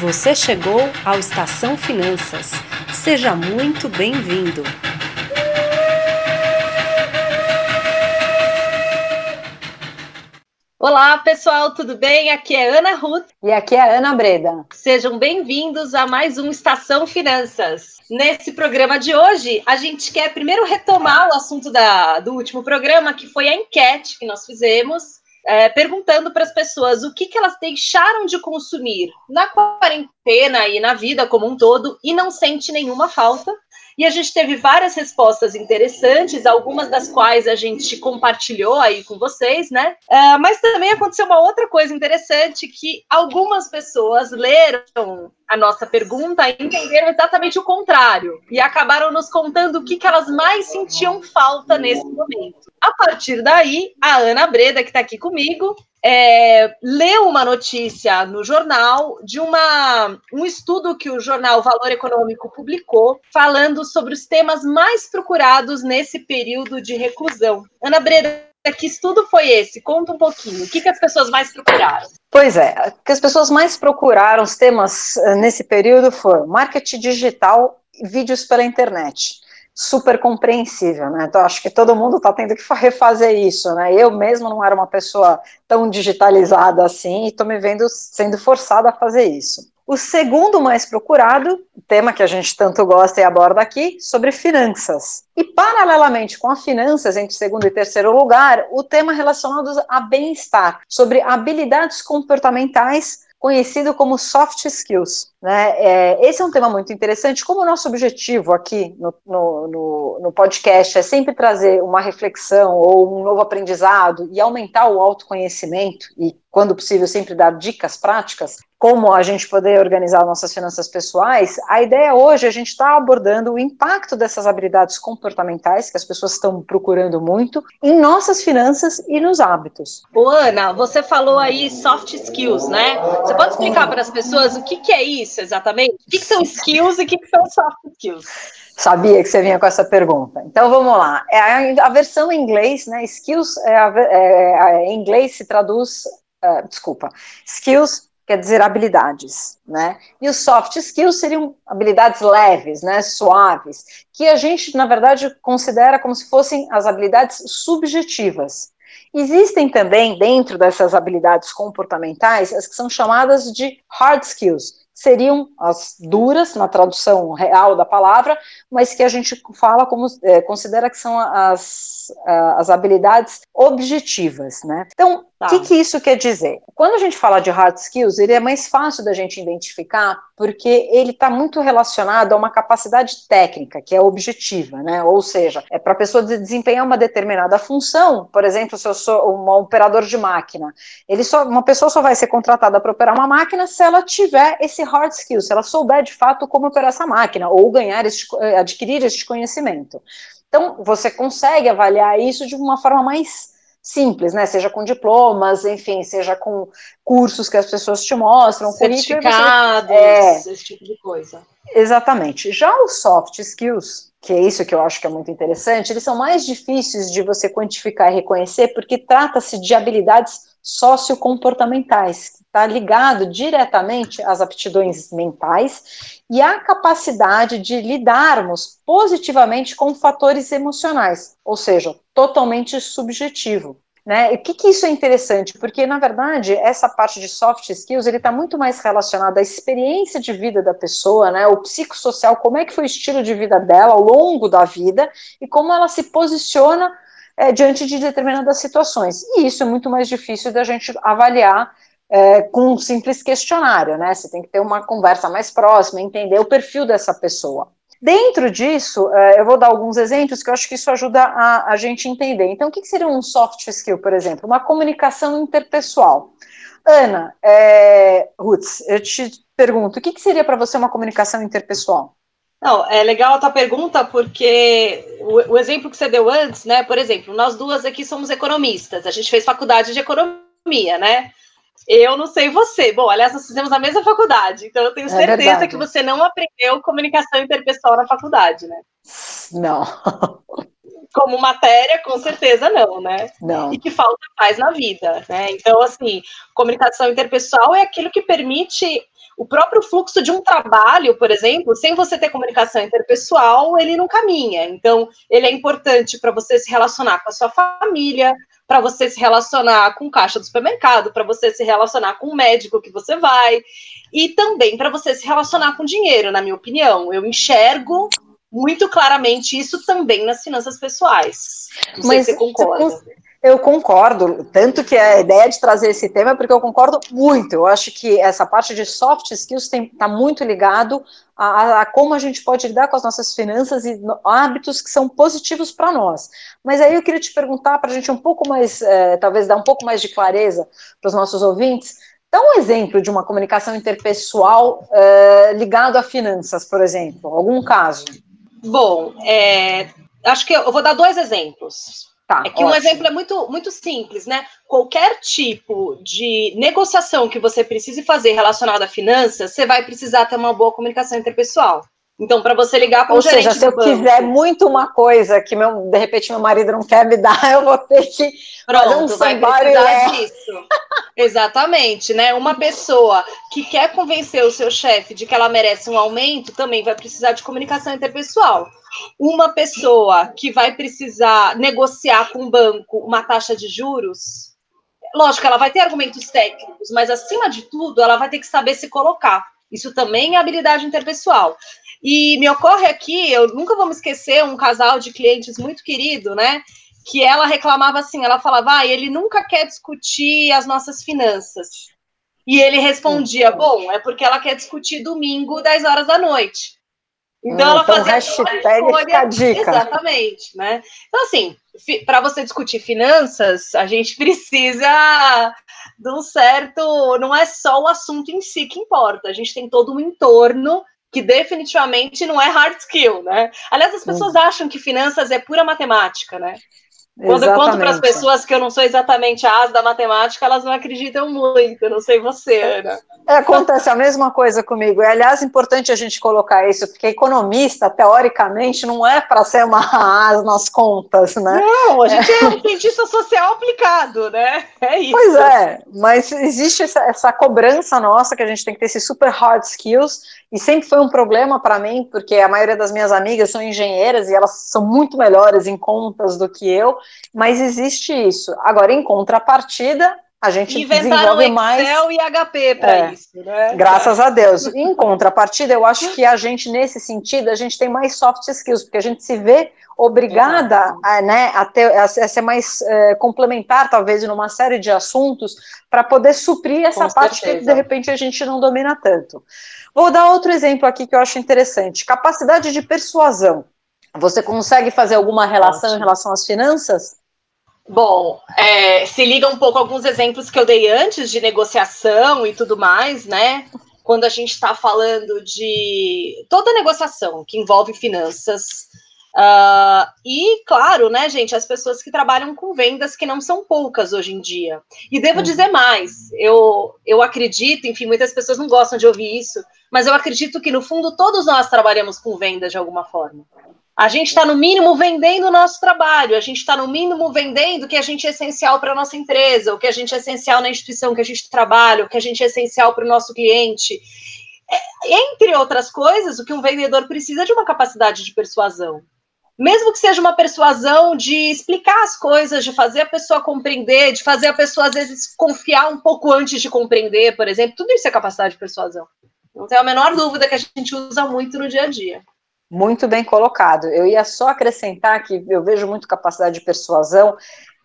Você chegou ao Estação Finanças. Seja muito bem-vindo. Olá, pessoal, tudo bem? Aqui é Ana Ruth. E aqui é Ana Breda. Sejam bem-vindos a mais um Estação Finanças. Nesse programa de hoje, a gente quer primeiro retomar o assunto da, do último programa, que foi a enquete que nós fizemos é, perguntando para as pessoas o que, que elas deixaram de consumir na quarentena e na vida como um todo e não sente nenhuma falta. E a gente teve várias respostas interessantes, algumas das quais a gente compartilhou aí com vocês, né? Uh, mas também aconteceu uma outra coisa interessante que algumas pessoas leram a nossa pergunta e entenderam exatamente o contrário e acabaram nos contando o que, que elas mais sentiam falta nesse momento. A partir daí, a Ana Breda, que está aqui comigo, é, leu uma notícia no jornal de uma, um estudo que o jornal Valor Econômico publicou, falando sobre os temas mais procurados nesse período de reclusão. Ana Breda, que estudo foi esse? Conta um pouquinho. O que, que as pessoas mais procuraram? Pois é, o que as pessoas mais procuraram, os temas eh, nesse período foram marketing digital e vídeos pela internet super compreensível, né? Então acho que todo mundo está tendo que refazer isso, né? Eu mesmo não era uma pessoa tão digitalizada assim e estou me vendo sendo forçada a fazer isso. O segundo mais procurado, tema que a gente tanto gosta e aborda aqui, sobre finanças. E paralelamente com as finanças, entre segundo e terceiro lugar, o tema relacionado a bem-estar, sobre habilidades comportamentais conhecido como soft skills. Né? É, esse é um tema muito interessante. Como o nosso objetivo aqui no, no, no, no, podcast é sempre trazer uma reflexão ou um novo aprendizado e aumentar o autoconhecimento e, quando possível, sempre dar dicas práticas, como a gente poder organizar nossas finanças pessoais, a ideia hoje é a gente está abordando o impacto dessas habilidades comportamentais que as pessoas estão procurando muito em nossas finanças e nos hábitos. Ô, Ana, você falou aí soft skills, né? Você pode explicar para as pessoas o que, que é isso exatamente? O que, que são skills e o que, que são soft skills? Sabia que você vinha com essa pergunta. Então vamos lá. É a, versão em inglês, né? Skills é, a, é, é em inglês se traduz, uh, desculpa, skills quer dizer habilidades, né? E os soft skills seriam habilidades leves, né, suaves, que a gente, na verdade, considera como se fossem as habilidades subjetivas. Existem também, dentro dessas habilidades comportamentais, as que são chamadas de hard skills, seriam as duras, na tradução real da palavra, mas que a gente fala como, é, considera que são as, as habilidades objetivas, né? Então, o tá. que, que isso quer dizer? Quando a gente fala de hard skills, ele é mais fácil da gente identificar, porque ele está muito relacionado a uma capacidade técnica, que é objetiva, né? Ou seja, é para a pessoa desempenhar uma determinada função, por exemplo, se eu sou um operador de máquina, ele só, uma pessoa só vai ser contratada para operar uma máquina se ela tiver esse hard skill, se ela souber de fato como operar essa máquina, ou ganhar, este, adquirir este conhecimento. Então, você consegue avaliar isso de uma forma mais simples, né? Seja com diplomas, enfim, seja com cursos que as pessoas te mostram, certificados, é, esse tipo de coisa. Exatamente. Já os soft skills, que é isso que eu acho que é muito interessante, eles são mais difíceis de você quantificar e reconhecer, porque trata-se de habilidades sociocomportamentais, que está ligado diretamente às aptidões mentais e à capacidade de lidarmos positivamente com fatores emocionais, ou seja, totalmente subjetivo. Né? E o que, que isso é interessante? Porque, na verdade, essa parte de soft skills ele está muito mais relacionado à experiência de vida da pessoa, né? o psicossocial, como é que foi o estilo de vida dela ao longo da vida e como ela se posiciona é, diante de determinadas situações. E isso é muito mais difícil da gente avaliar é, com um simples questionário, né? Você tem que ter uma conversa mais próxima, entender o perfil dessa pessoa. Dentro disso, é, eu vou dar alguns exemplos que eu acho que isso ajuda a, a gente entender. Então, o que, que seria um soft skill, por exemplo? Uma comunicação interpessoal. Ana, é, Ruth, eu te pergunto, o que, que seria para você uma comunicação interpessoal? Não, é legal a tua pergunta, porque o, o, exemplo que você deu antes, né? Por exemplo, nós duas aqui somos economistas, a gente fez faculdade de economia, né? Eu não sei você. Bom, aliás, nós fizemos a mesma faculdade, então eu tenho é certeza é que você não aprendeu comunicação interpessoal na faculdade, né? Não. Como matéria, com certeza não, né? Não. E que falta mais na vida, né? Então, assim, comunicação interpessoal é aquilo que permite O próprio fluxo de um trabalho, por exemplo, sem você ter comunicação interpessoal, ele não caminha. Então, ele é importante para você se relacionar com a sua família, para você se relacionar com o caixa do supermercado, para você se relacionar com o médico que você vai, e também para você se relacionar com dinheiro, na minha opinião. Eu enxergo muito claramente isso também nas finanças pessoais. Não Mas sei se você concorda. Eu concordo, tanto que a ideia de trazer esse tema é porque eu concordo muito. Eu acho que essa parte de soft skills está muito ligado a, a, como a gente pode lidar com as nossas finanças e hábitos que são positivos para nós. Mas aí eu queria te perguntar para a gente um pouco mais, é, talvez dar um pouco mais de clareza para os nossos ouvintes. Dá um exemplo de uma comunicação interpessoal é, ligado a finanças, por exemplo, algum caso. Bom, é, acho que eu vou dar dois exemplos. Tá, é que ótimo. um exemplo é muito, muito simples, né? Qualquer tipo de negociação que você precise fazer relacionada a finanças, você vai precisar ter uma boa comunicação interpessoal. Então, para você ligar para Ou seja, se eu banco, quiser muito uma coisa que meu, de repente meu marido não quer me dar, eu vou ter que Pronto, fazer um vai precisar disso. Exatamente, né? Uma pessoa que quer convencer o seu chefe de que ela merece um aumento também vai precisar de comunicação interpessoal. Uma pessoa que vai precisar negociar com o banco uma taxa de juros, lógico, ela vai ter argumentos técnicos, mas acima de tudo, ela vai ter que saber se colocar. Isso também é habilidade interpessoal. E me ocorre aqui, eu nunca vou me esquecer, um casal de clientes muito querido, né? Que ela reclamava assim, ela falava, ah, ele nunca quer discutir as nossas finanças. E ele respondia, bom, é porque ela quer discutir domingo, 10 horas da noite. Então, hum, ela então fazia hashtag fica a dica. Exatamente, né? Então, assim, para você discutir finanças, a gente precisa de um certo. Não é só o assunto em si que importa, a gente tem todo um entorno que definitivamente não é hard skill, né? Aliás, as pessoas hum. acham que finanças é pura matemática, né? Quando exatamente. eu conto para as pessoas que eu não sou exatamente a as da matemática, elas não acreditam muito. Não sei você, Ana. É, acontece a mesma coisa comigo. É, aliás, importante a gente colocar isso, porque economista, teoricamente, não é para ser uma as nas contas, né? Não, a gente é, é um cientista social aplicado, né? É isso. Pois é, mas existe essa, essa cobrança nossa que a gente tem que ter esses super hard skills, e sempre foi um problema para mim, porque a maioria das minhas amigas são engenheiras e elas são muito melhores em contas do que eu, mas existe isso. Agora, em contrapartida, a gente Inventaram desenvolve mais. Excel e HP para é, isso, né? Graças a Deus. Em contrapartida, eu acho que a gente, nesse sentido, a gente tem mais soft skills, porque a gente se vê obrigada a, né, a, ter, a, ser mais é, complementar, talvez, em uma série de assuntos, para poder suprir essa Com parte certeza. que, de repente, a gente não domina tanto. Vou dar outro exemplo aqui que eu acho interessante: capacidade de persuasão. Você consegue fazer alguma relação Ótimo. em relação às finanças? Bom, é, se liga um pouco alguns exemplos que eu dei antes de negociação e tudo mais, né? Quando a gente está falando de toda negociação que envolve finanças. Uh, e, claro, né, gente, as pessoas que trabalham com vendas que não são poucas hoje em dia. E devo uhum. dizer mais, eu, eu acredito, enfim, muitas pessoas não gostam de ouvir isso, mas eu acredito que, no fundo, todos nós trabalhamos com vendas de alguma forma. A gente está, no mínimo, vendendo o nosso trabalho, a gente está, no mínimo, vendendo o que a gente é essencial para a nossa empresa, o que a gente é essencial na instituição que a gente trabalha, o que a gente é essencial para o nosso cliente. É, entre outras coisas, o que um vendedor precisa é de uma capacidade de persuasão. Mesmo que seja uma persuasão de explicar as coisas, de fazer a pessoa compreender, de fazer a pessoa, às vezes, confiar um pouco antes de compreender, por exemplo, tudo isso é capacidade de persuasão. Não tenho a menor dúvida que a gente usa muito no dia a dia. Muito bem colocado. Eu ia só acrescentar que eu vejo muito capacidade de persuasão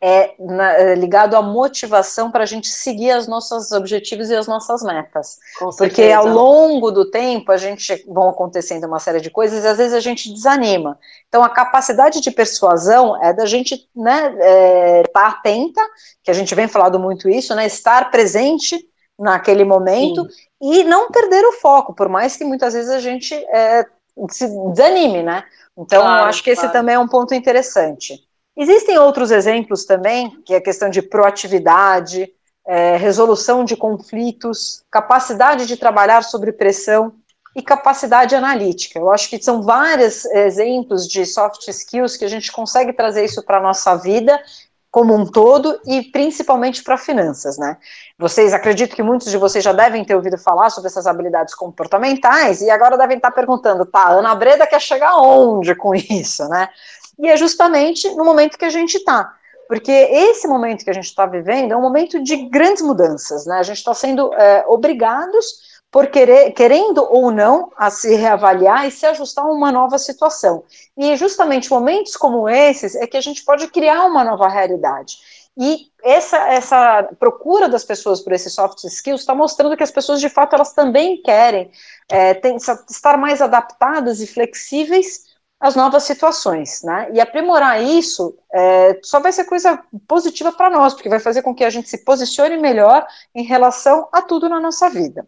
é, na, é ligado à motivação para a gente seguir os nossos objetivos e as nossas metas. Porque ao longo do tempo a gente vão acontecendo uma série de coisas e às vezes a gente desanima. Então a capacidade de persuasão é da gente né, é, estar tá atenta, que a gente vem falando muito isso, né, estar presente naquele momento Sim. e não perder o foco, por mais que muitas vezes a gente é, se desanime, né? Então, claro, acho que esse claro. também é um ponto interessante. Existem outros exemplos também, que é a questão de proatividade, é, resolução de conflitos, capacidade de trabalhar sob pressão e capacidade analítica. Eu acho que são vários exemplos de soft skills que a gente consegue trazer isso para a nossa vida como um todo e principalmente para finanças, né? Vocês acredito que muitos de vocês já devem ter ouvido falar sobre essas habilidades comportamentais e agora devem estar perguntando, tá, Ana Breda quer chegar onde com isso, né? E é justamente no momento que a gente está. Porque esse momento que a gente está vivendo é um momento de grandes mudanças, né? A gente está sendo é, obrigados por querer, querendo ou não, a se reavaliar e se ajustar a uma nova situação. E justamente momentos como esses é que a gente pode criar uma nova realidade. E essa, essa procura das pessoas por esses soft skills está mostrando que as pessoas, de fato, elas também querem é, tem, estar mais adaptadas e flexíveis às novas situações, né? E aprimorar isso é, só vai ser coisa positiva para nós, porque vai fazer com que a gente se posicione melhor em relação a tudo na nossa vida.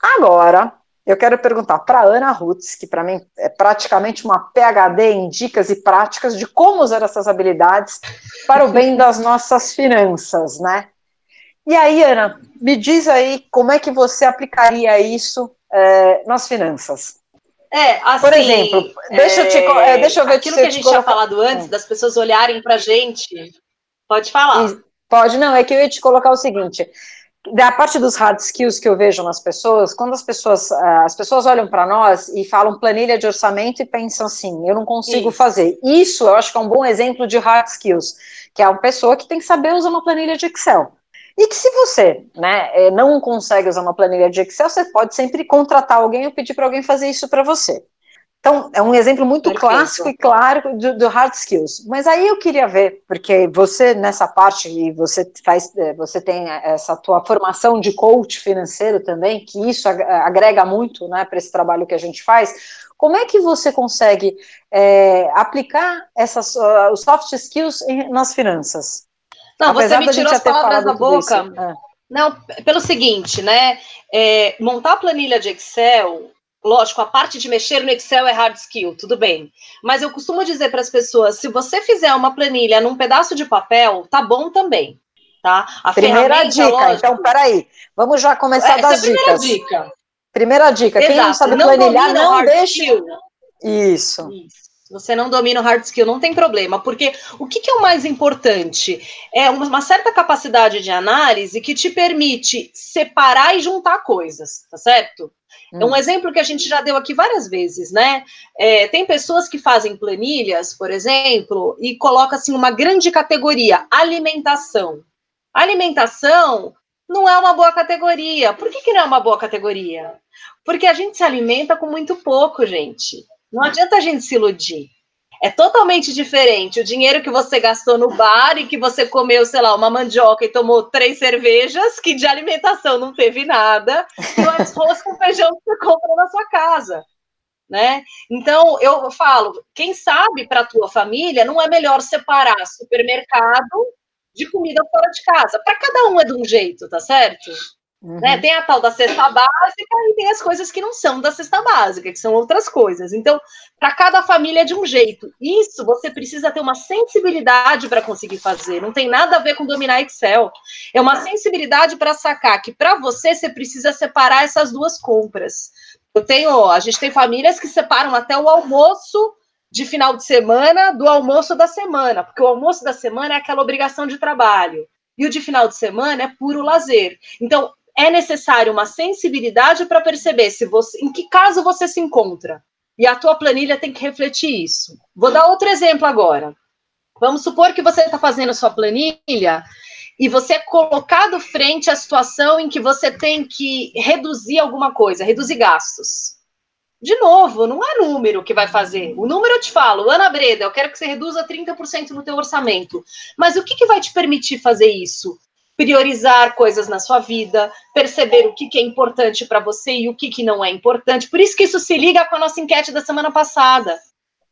Agora, eu quero perguntar para Ana Rutz, que para mim é praticamente uma PhD em dicas e práticas de como usar essas habilidades para o bem das nossas finanças, né? E aí, Ana, me diz aí como é que você aplicaria isso é, nas finanças. É, assim, Por exemplo, deixa, eu, te, é, deixa eu ver aquilo que a gente tinha falado antes, das pessoas olharem para a gente. Pode falar. Pode, não, é que eu ia te colocar o seguinte: da parte dos hard skills que eu vejo nas pessoas, quando as pessoas, ah, as pessoas olham para nós e falam planilha de orçamento e pensam assim, eu não consigo Isso. fazer. Isso eu acho que é um bom exemplo de hard skills, que é uma pessoa que tem que saber usar uma planilha de Excel. E que se você né, eh, não consegue usar uma planilha de Excel, você pode sempre contratar alguém ou pedir para alguém fazer isso para você. Então, é um exemplo muito Perfeito. clássico e claro do, do, hard skills. Mas aí eu queria ver, porque você nessa parte e você faz, é, você tem essa tua formação de coach financeiro também, que isso agrega muito, né, para esse trabalho que a gente faz. Como é que você consegue é, aplicar essas uh, os soft skills em, nas finanças? Não, Apesar você me tirou as palavras da boca. É. Não, pelo seguinte, né? É, montar a planilha de Excel Lógico, a parte de mexer no Excel é hard skill, tudo bem. Mas eu costumo dizer para as pessoas: se você fizer uma planilha num pedaço de papel, tá bom também. Tá? A primeira dica, lógico, então, peraí. Vamos já começar das é dicas. Dica. Primeira dica: Exato. quem não sabe não planilhar, não deixe. Isso. Isso. Se você não domina o hard skill, não tem problema, porque o que, que é o mais importante? É uma certa capacidade de análise que te permite separar e juntar coisas, tá certo? É um hum. exemplo que a gente já deu aqui várias vezes, né? É, tem pessoas que fazem planilhas, por exemplo, e colocam assim uma grande categoria, alimentação. Alimentação não é uma boa categoria. Por que, que não é uma boa categoria? Porque a gente se alimenta com muito pouco, gente. Não adianta a gente se iludir. É totalmente diferente o dinheiro que você gastou no bar e que você comeu, sei lá, uma mandioca e tomou três cervejas, que de alimentação não teve nada, e o arroz com feijão que você comprou na sua casa. Né? Então, eu falo, quem sabe para a tua família não é melhor separar supermercado de comida fora de casa. Para cada um é de um jeito, tá certo? Uhum. Né? Tem a tal da cesta básica e tem as coisas que não são da cesta básica, que são outras coisas. Então, para cada família é de um jeito. Isso você precisa ter uma sensibilidade para conseguir fazer. Não tem nada a ver com dominar Excel. É uma sensibilidade para sacar que para você você precisa separar essas duas compras. Eu tenho, a gente tem famílias que separam até o almoço de final de semana do almoço da semana, porque o almoço da semana é aquela obrigação de trabalho. E o de final de semana é puro lazer. Então, é necessário uma sensibilidade para perceber se você, em que caso você se encontra. E a tua planilha tem que refletir isso. Vou dar outro exemplo agora. Vamos supor que você está fazendo a sua planilha e você é colocado frente à situação em que você tem que reduzir alguma coisa, reduzir gastos. De novo, não é número que vai fazer. O número eu te falo, Ana Breda, eu quero que você reduza 30% no teu orçamento. Mas o que, que vai te permitir fazer isso? Priorizar coisas na sua vida, perceber o que, que é importante para você e o que, que não é importante. Por isso que isso se liga com a nossa enquete da semana passada.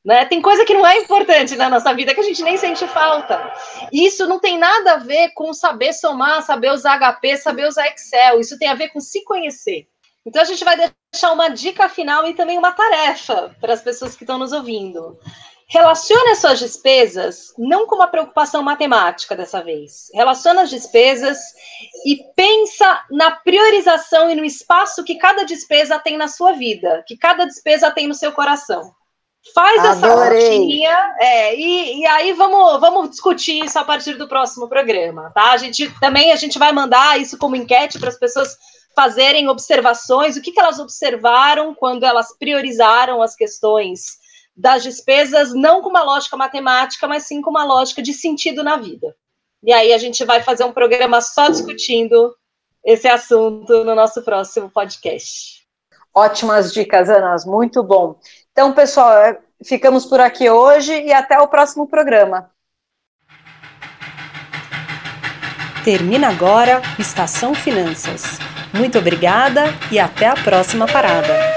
Né? Tem coisa que não é importante na nossa vida que a gente nem sente falta. Isso não tem nada a ver com saber somar, saber usar HP, saber usar Excel. Isso tem a ver com se conhecer. Então a gente vai deixar uma dica final e também uma tarefa para as pessoas que estão nos ouvindo. Relacione as suas despesas não com uma preocupação matemática dessa vez. Relaciona as despesas e pensa na priorização e no espaço que cada despesa tem na sua vida, que cada despesa tem no seu coração. Faz Adorei. essa notinha, é, e, e aí vamos, vamos discutir isso a partir do próximo programa, tá? A gente também a gente vai mandar isso como enquete para as pessoas fazerem observações, o que, que elas observaram quando elas priorizaram as questões das despesas, não com uma lógica matemática, mas sim com uma lógica de sentido na vida. E aí a gente vai fazer um programa só discutindo esse assunto no nosso próximo podcast. Ótimas dicas, Ana, muito bom. Então, pessoal, é, ficamos por aqui hoje e até o próximo programa. Termina agora Estação Finanças. Muito obrigada e até a próxima parada.